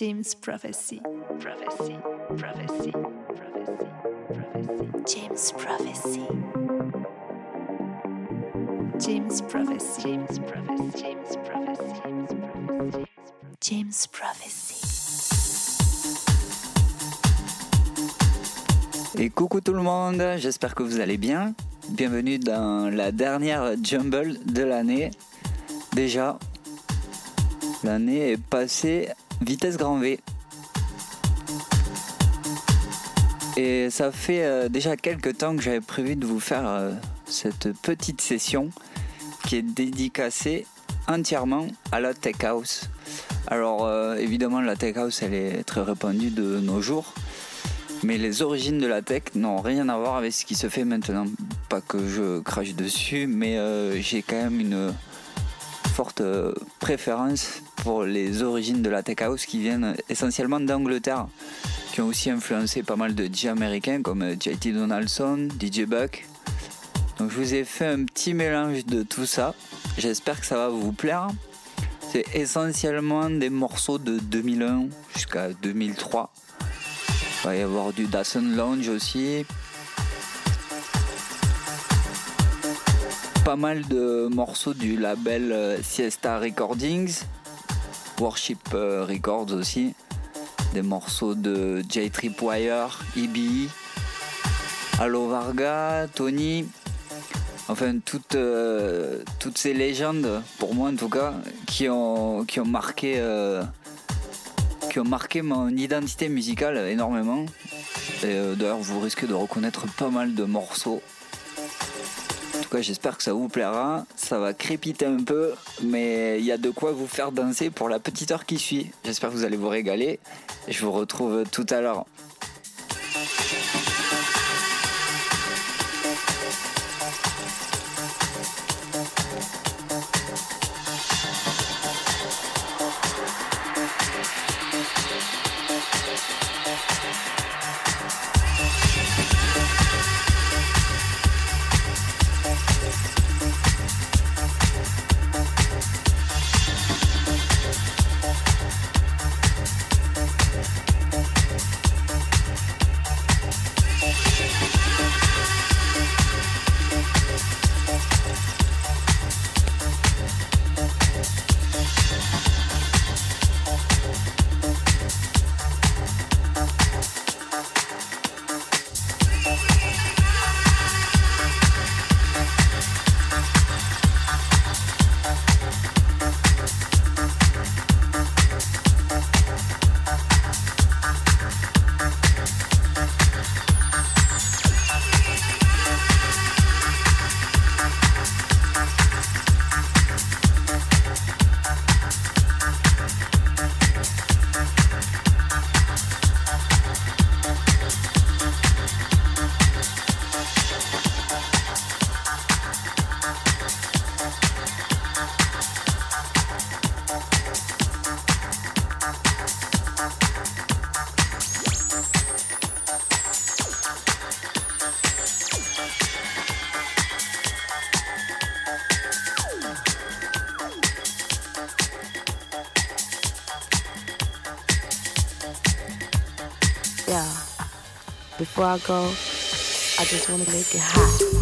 James Prophecy. Prophecy. Prophecy. Prophecy. Prophecy. James Prophecy. James Prophecy. James Prophecy. James Prophecy. James Prophecy. James Prophecy. Et coucou tout le monde, j'espère que vous allez bien. Bienvenue dans la dernière Jumble de l'année. Déjà, l'année est passée vitesse grand V. Et ça fait euh, déjà quelques temps que j'avais prévu de vous faire euh, cette petite session qui est dédicacée entièrement à la tech house. Alors euh, évidemment la tech house elle est très répandue de nos jours. Mais les origines de la tech n'ont rien à voir avec ce qui se fait maintenant. Pas que je crache dessus, mais j'ai quand même une forte préférence pour les origines de la tech house qui viennent essentiellement d'Angleterre, qui ont aussi influencé pas mal de DJ américains comme JT Donaldson, DJ Buck. Donc je vous ai fait un petit mélange de tout ça. J'espère que ça va vous plaire. C'est essentiellement des morceaux de 2001 jusqu'à 2003. Il va y avoir du Dawson Lounge aussi. Pas mal de morceaux du label euh, Siesta Recordings, Worship euh, Records aussi, des morceaux de J Tripwire, EB, Allo Varga, Tony, enfin toutes, euh, toutes ces légendes, pour moi en tout cas, qui ont, qui ont marqué euh, qui ont marqué mon identité musicale énormément. Et d'ailleurs vous risquez de reconnaître pas mal de morceaux j'espère que ça vous plaira. Ça va crépiter un peu, mais il y a de quoi vous faire danser pour la petite heure qui suit. J'espère que vous allez vous régaler. Je vous retrouve tout à l'heure. Before I go, I just want to make it hot.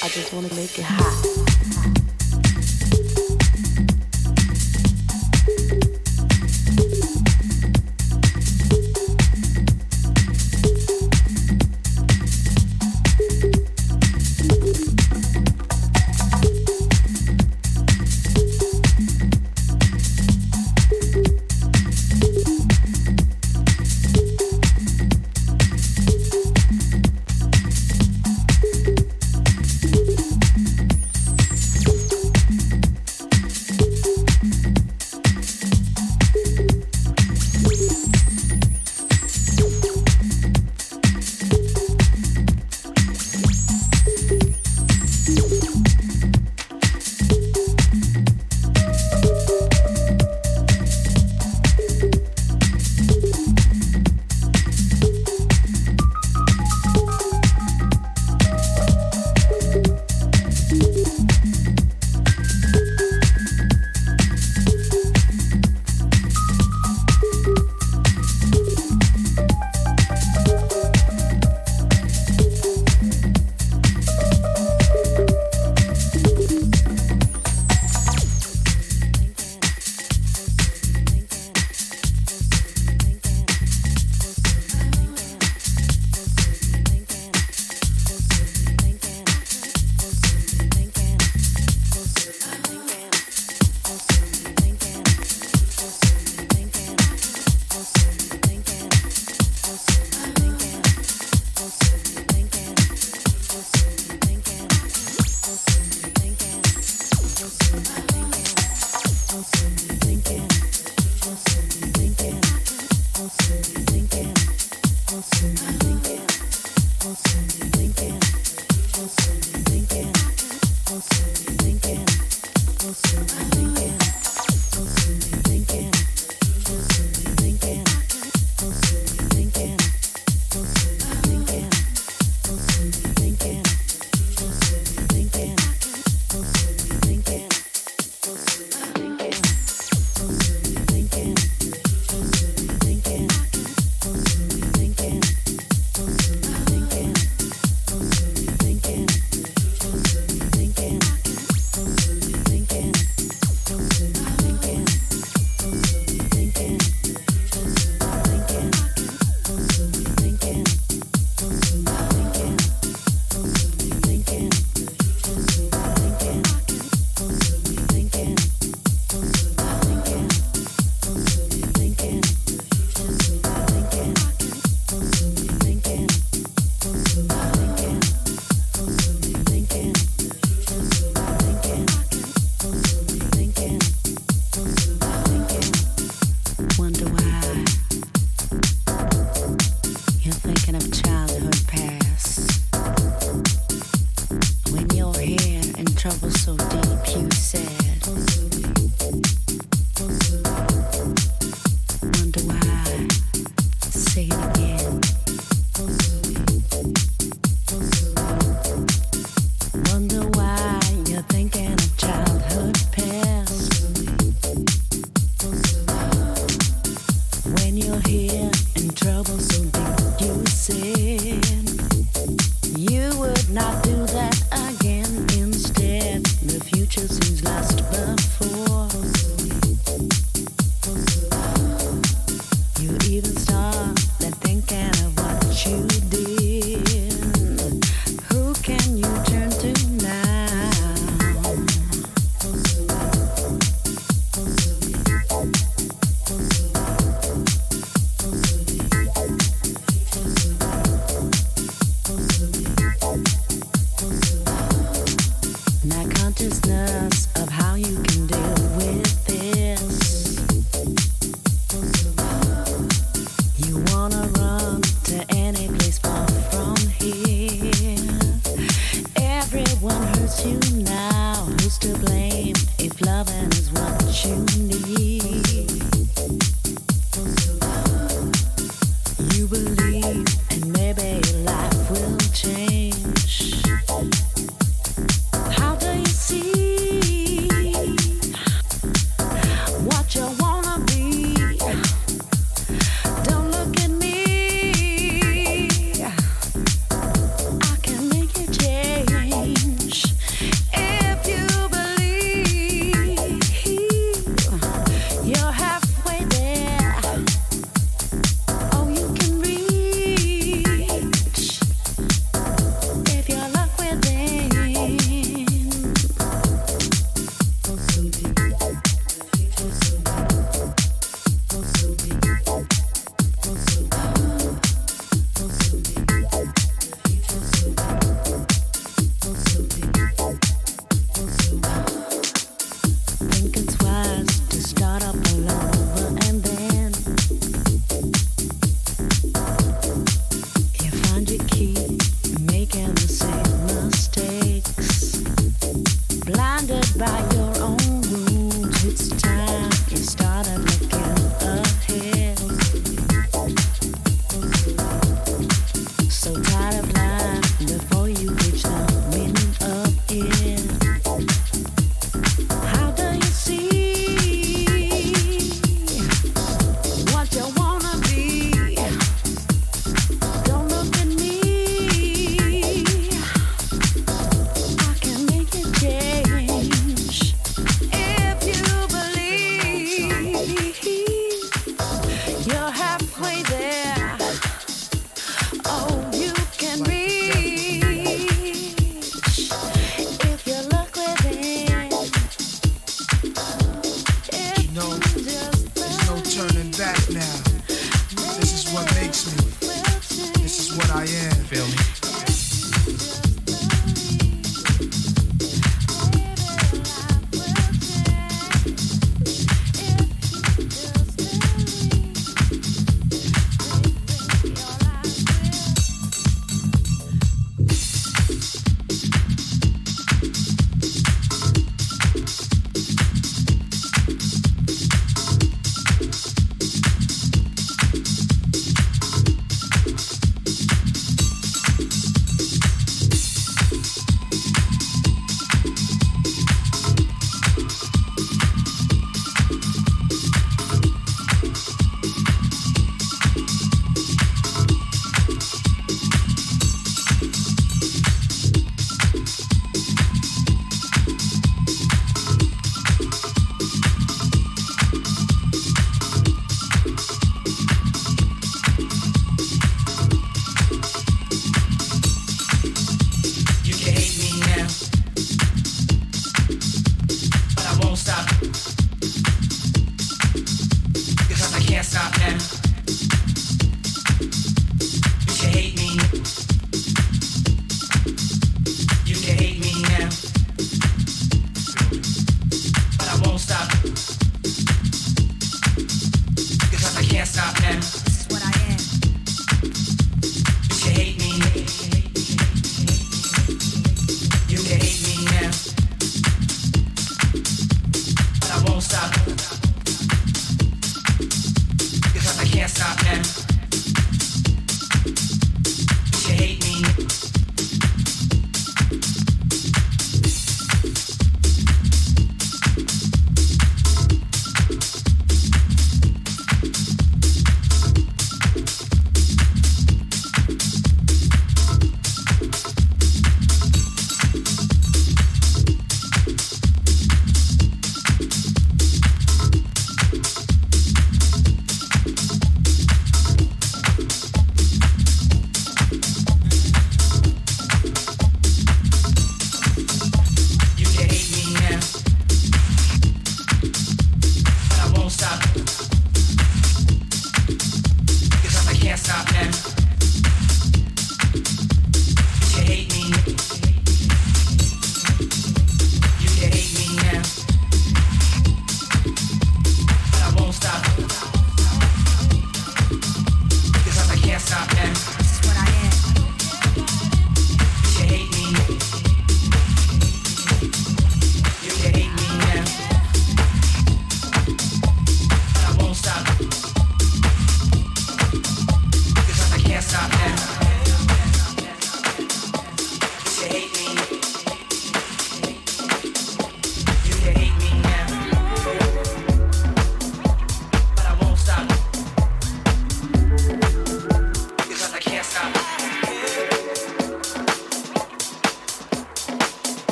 I just wanna make it hot. Also thinking, also thinking, also thinking. Chelsea's last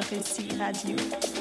Prophecy Radio.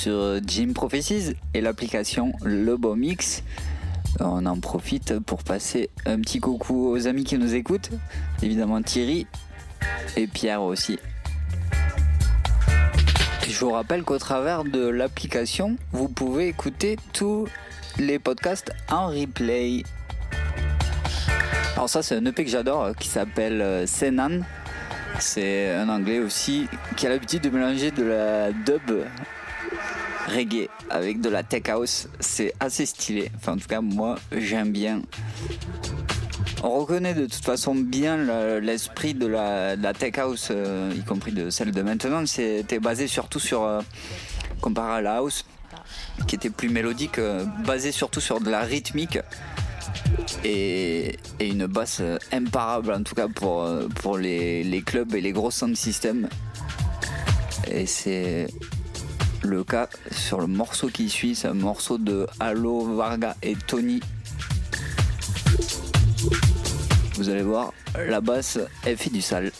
Sur Jim Prophecies et l'application Lobo Mix. On en profite pour passer un petit coucou aux amis qui nous écoutent, évidemment Thierry et Pierre aussi. Je vous rappelle qu'au travers de l'application, vous pouvez écouter tous les podcasts en replay. Alors ça c'est un EP que j'adore qui s'appelle euh, Senan. C'est un anglais aussi qui a l'habitude de mélanger de la dub reggae avec de la tech house. C'est assez stylé. Enfin, en tout cas, moi, j'aime bien. On reconnaît de toute façon bien l'esprit de, la, tech house, euh, y compris de celle de maintenant. C'était basé surtout sur, euh, comparé à la house, qui était plus mélodique, euh, basé surtout sur de la rythmique et, une basse imparable, en tout cas pour, pour les, clubs et les gros sound systems. Et c'est le cas sur le morceau qui suit, c'est un morceau de Halo, Varga et Tony. Vous allez voir, la basse, elle fait du sale.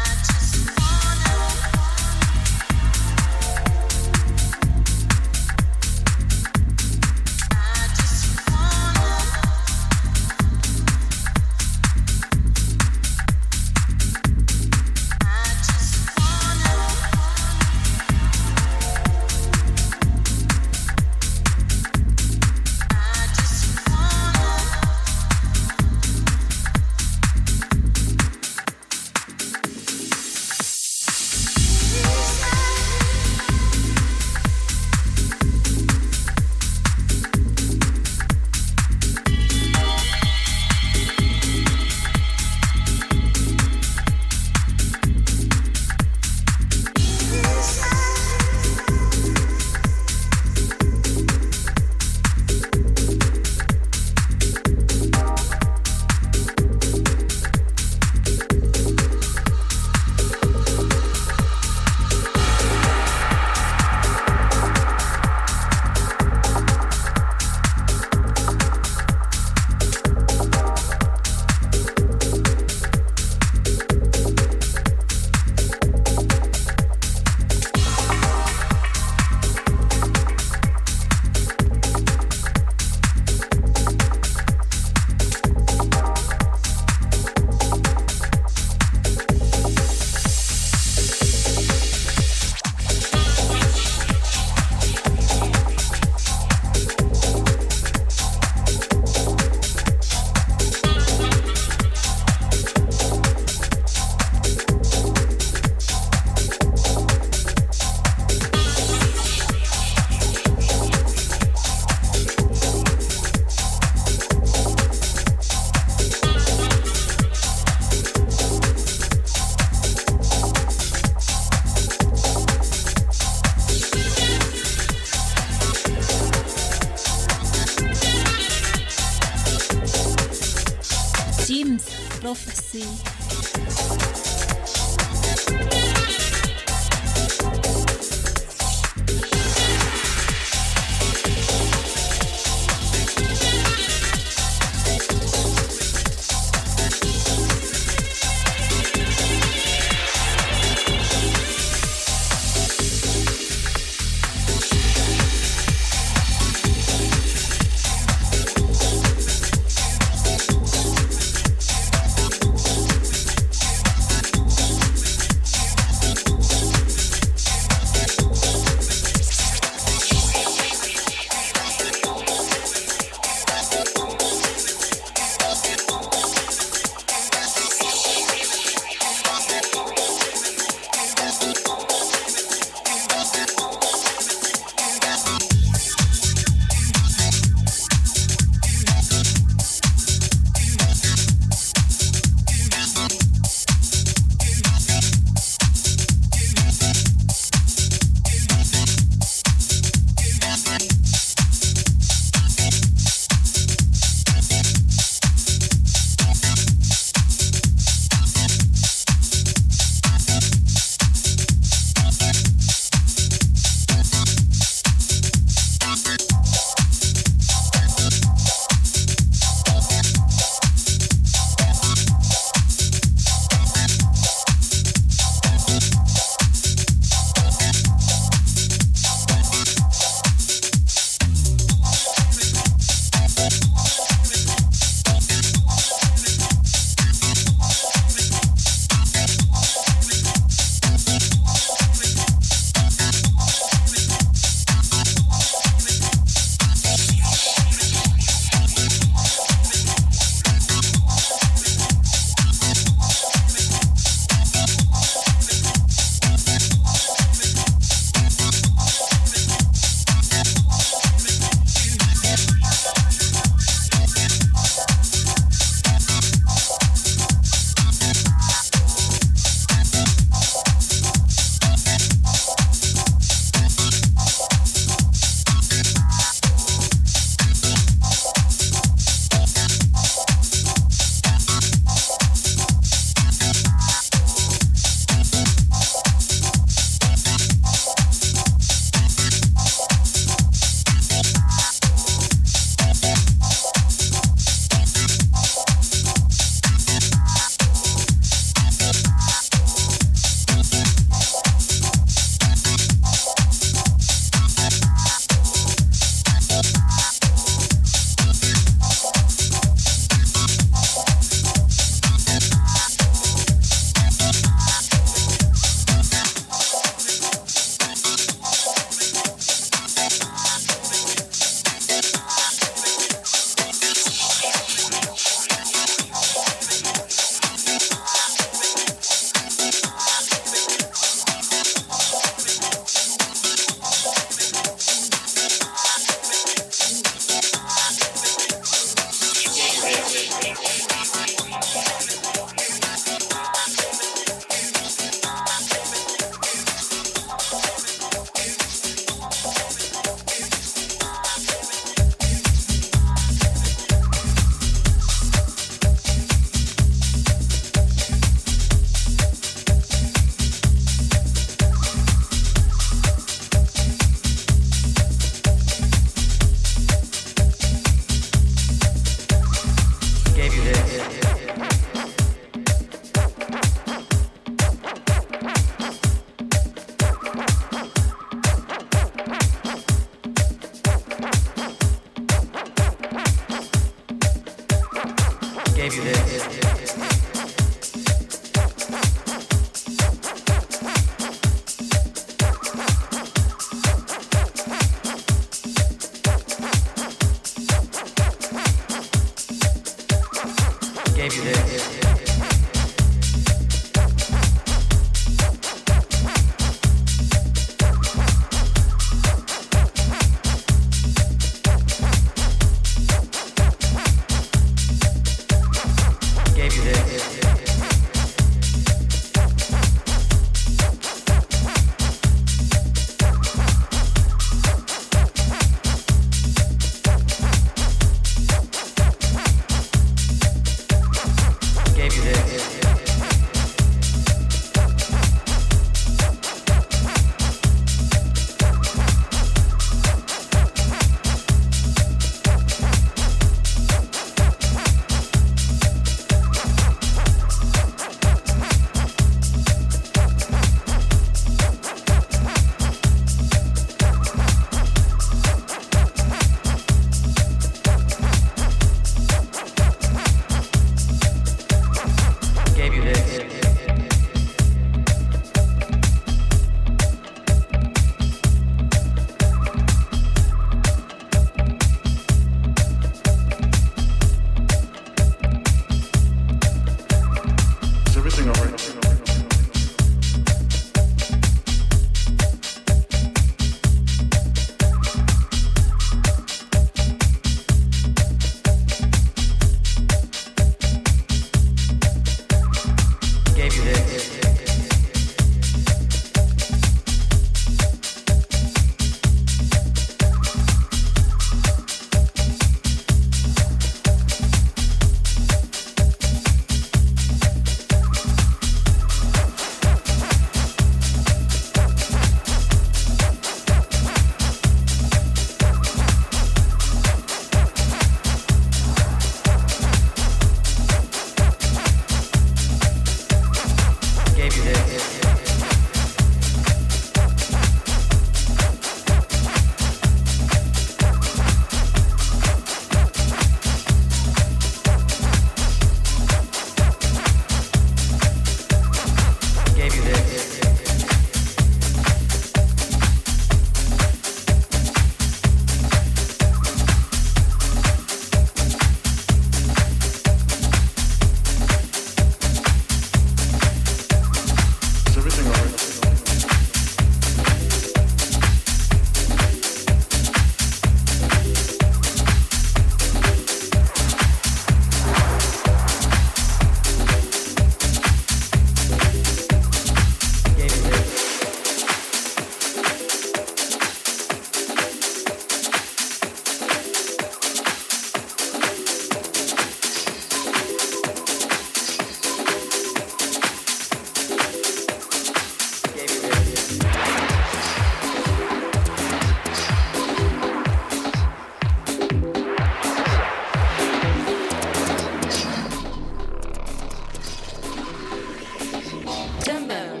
Timbo.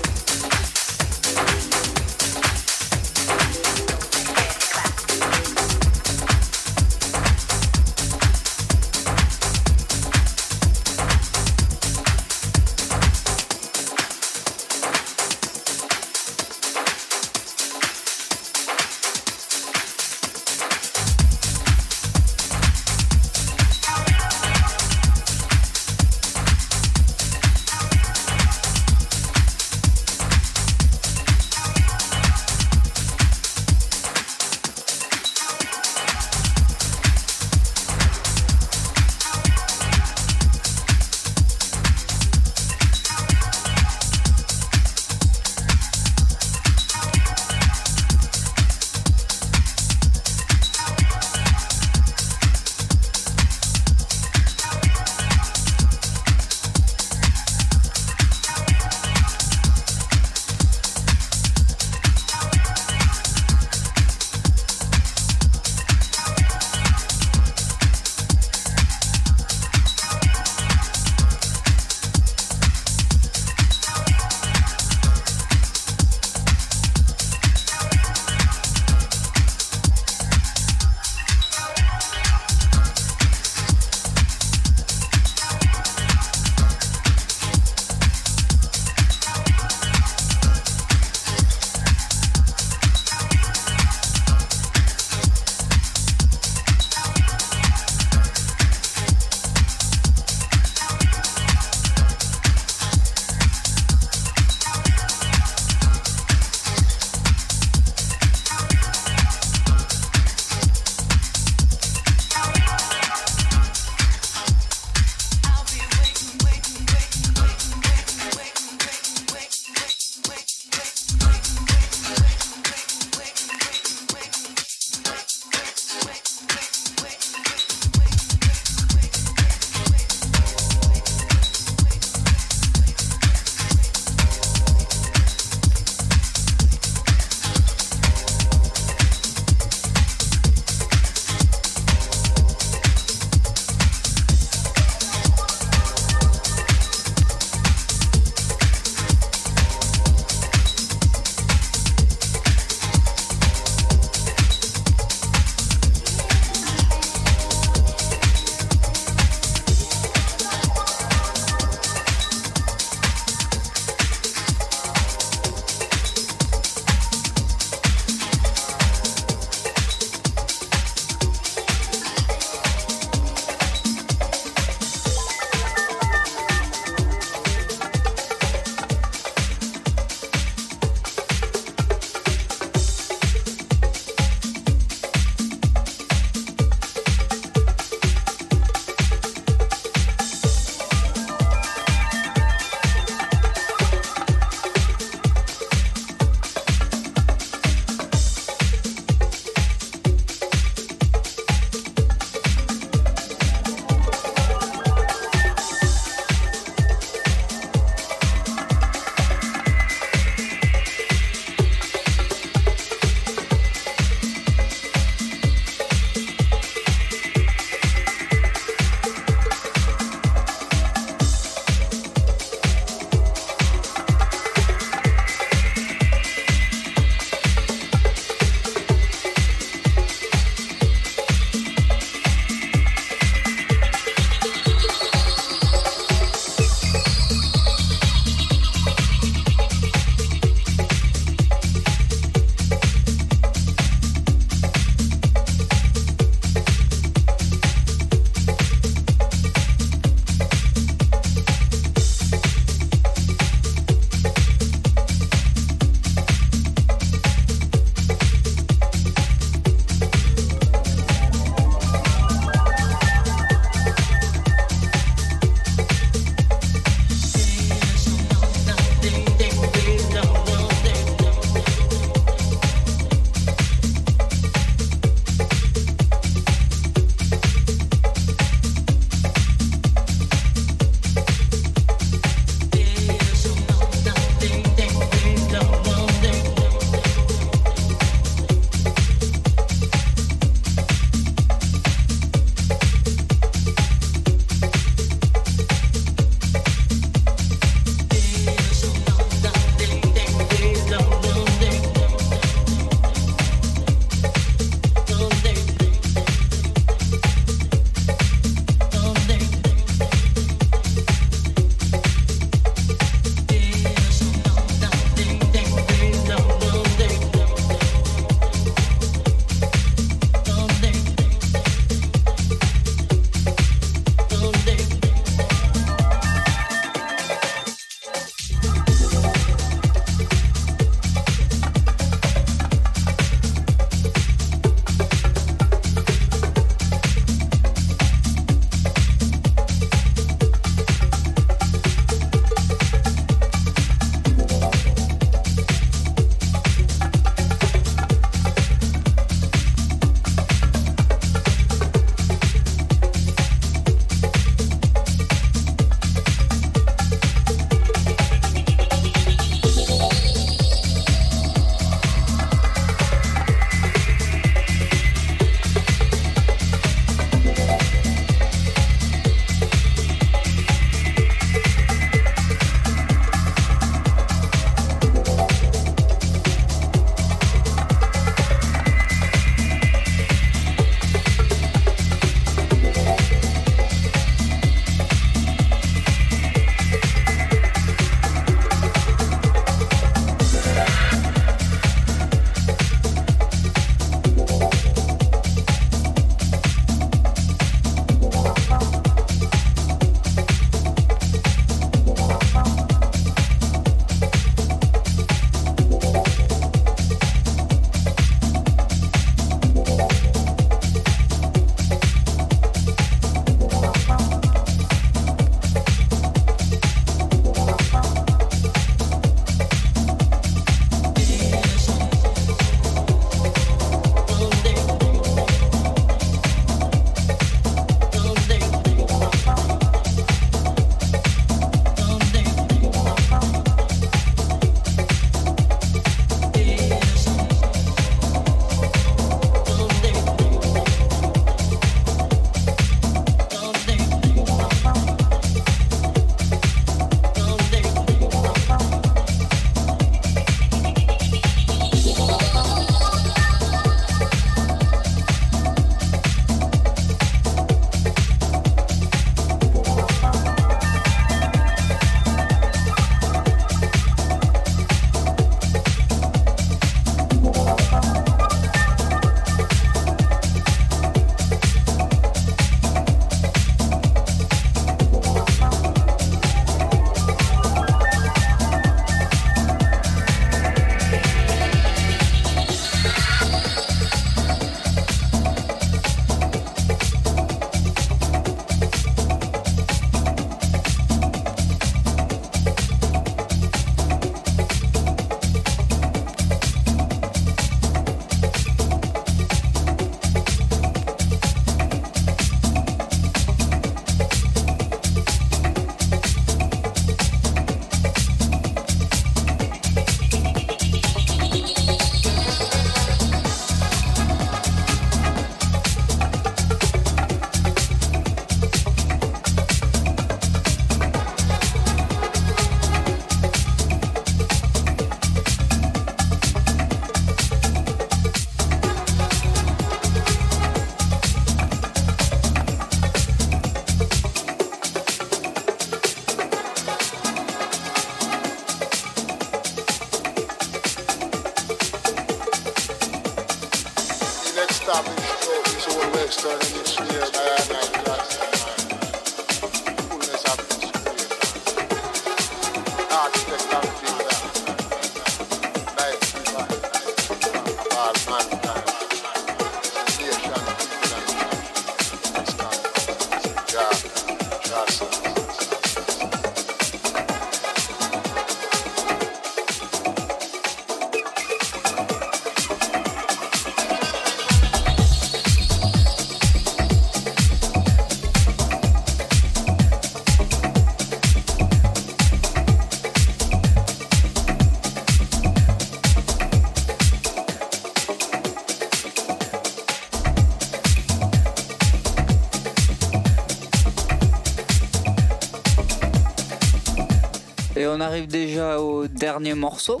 Dernier morceau.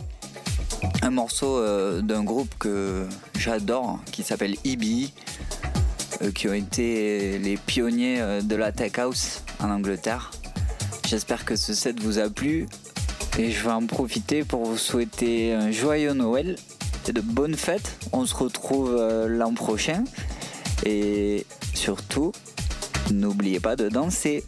Un morceau euh, d'un groupe que j'adore qui s'appelle EBE, euh, qui ont été les pionniers euh, de la tech house en Angleterre. J'espère que ce set vous a plu et je vais en profiter pour vous souhaiter un joyeux Noël et de bonnes fêtes. On se retrouve l'an prochain et surtout, n'oubliez pas de danser.